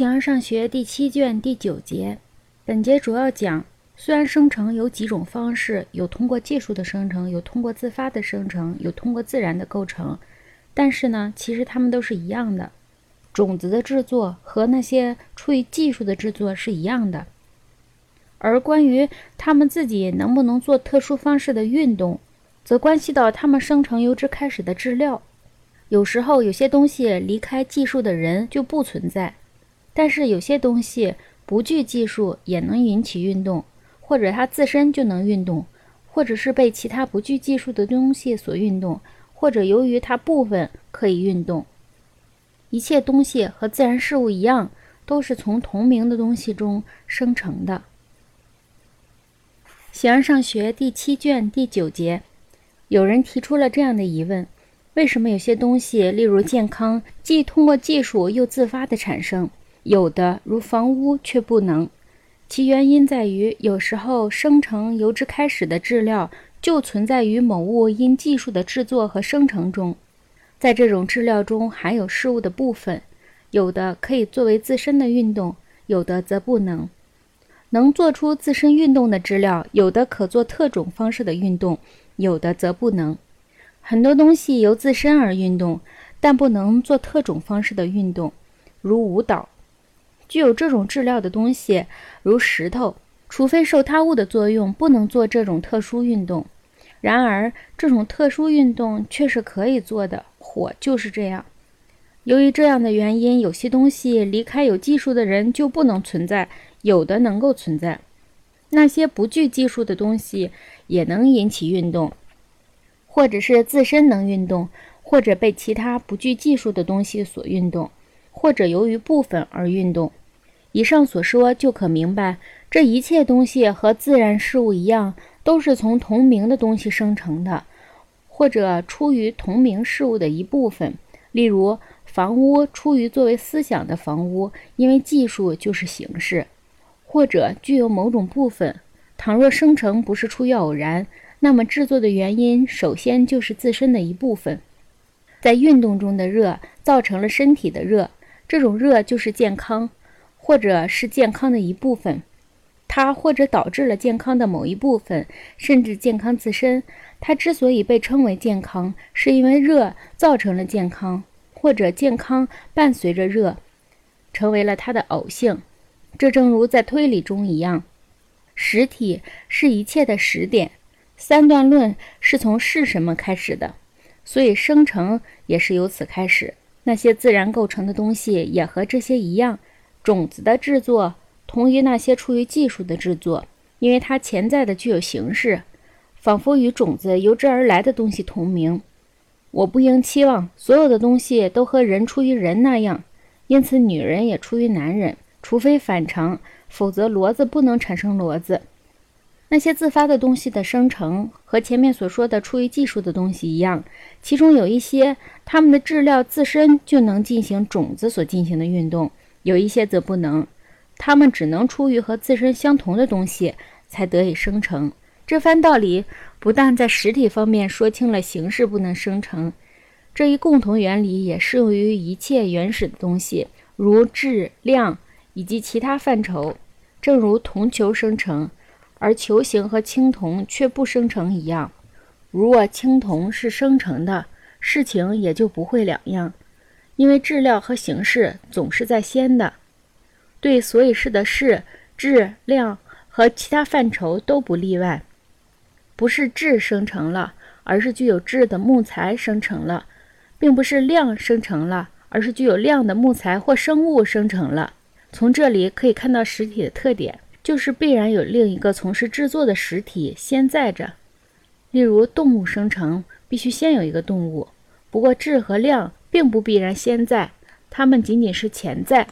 形而上学第七卷第九节，本节主要讲，虽然生成有几种方式，有通过技术的生成，有通过自发的生成，有通过自然的构成，但是呢，其实它们都是一样的。种子的制作和那些出于技术的制作是一样的。而关于它们自己能不能做特殊方式的运动，则关系到它们生成由之开始的质料。有时候，有些东西离开技术的人就不存在。但是有些东西不具技术也能引起运动，或者它自身就能运动，或者是被其他不具技术的东西所运动，或者由于它部分可以运动。一切东西和自然事物一样，都是从同名的东西中生成的。形而上学第七卷第九节，有人提出了这样的疑问：为什么有些东西，例如健康，既通过技术又自发的产生？有的如房屋却不能，其原因在于，有时候生成由之开始的质料就存在于某物因技术的制作和生成中，在这种质料中含有事物的部分，有的可以作为自身的运动，有的则不能。能做出自身运动的质料，有的可做特种方式的运动，有的则不能。很多东西由自身而运动，但不能做特种方式的运动，如舞蹈。具有这种质料的东西，如石头，除非受他物的作用，不能做这种特殊运动。然而，这种特殊运动却是可以做的。火就是这样。由于这样的原因，有些东西离开有技术的人就不能存在，有的能够存在。那些不具技术的东西也能引起运动，或者是自身能运动，或者被其他不具技术的东西所运动，或者由于部分而运动。以上所说就可明白，这一切东西和自然事物一样，都是从同名的东西生成的，或者出于同名事物的一部分。例如，房屋出于作为思想的房屋，因为技术就是形式，或者具有某种部分。倘若生成不是出于偶然，那么制作的原因首先就是自身的一部分。在运动中的热造成了身体的热，这种热就是健康。或者是健康的一部分，它或者导致了健康的某一部分，甚至健康自身。它之所以被称为健康，是因为热造成了健康，或者健康伴随着热，成为了它的偶性。这正如在推理中一样，实体是一切的实点。三段论是从是什么开始的，所以生成也是由此开始。那些自然构成的东西也和这些一样。种子的制作同于那些出于技术的制作，因为它潜在的具有形式，仿佛与种子由之而来的东西同名。我不应期望所有的东西都和人出于人那样，因此女人也出于男人，除非反常，否则骡子不能产生骡子。那些自发的东西的生成和前面所说的出于技术的东西一样，其中有一些它们的质料自身就能进行种子所进行的运动。有一些则不能，它们只能出于和自身相同的东西才得以生成。这番道理不但在实体方面说清了形式不能生成，这一共同原理也适用于一切原始的东西，如质、量以及其他范畴。正如铜球生成，而球形和青铜却不生成一样。如若青铜是生成的，事情也就不会两样。因为质料和形式总是在先的，对所以是的是质量和其他范畴都不例外。不是质生成了，而是具有质的木材生成了，并不是量生成了，而是具有量的木材或生物生成了。从这里可以看到实体的特点，就是必然有另一个从事制作的实体先在着。例如动物生成，必须先有一个动物。不过质和量。并不必然先在，他们仅仅是潜在。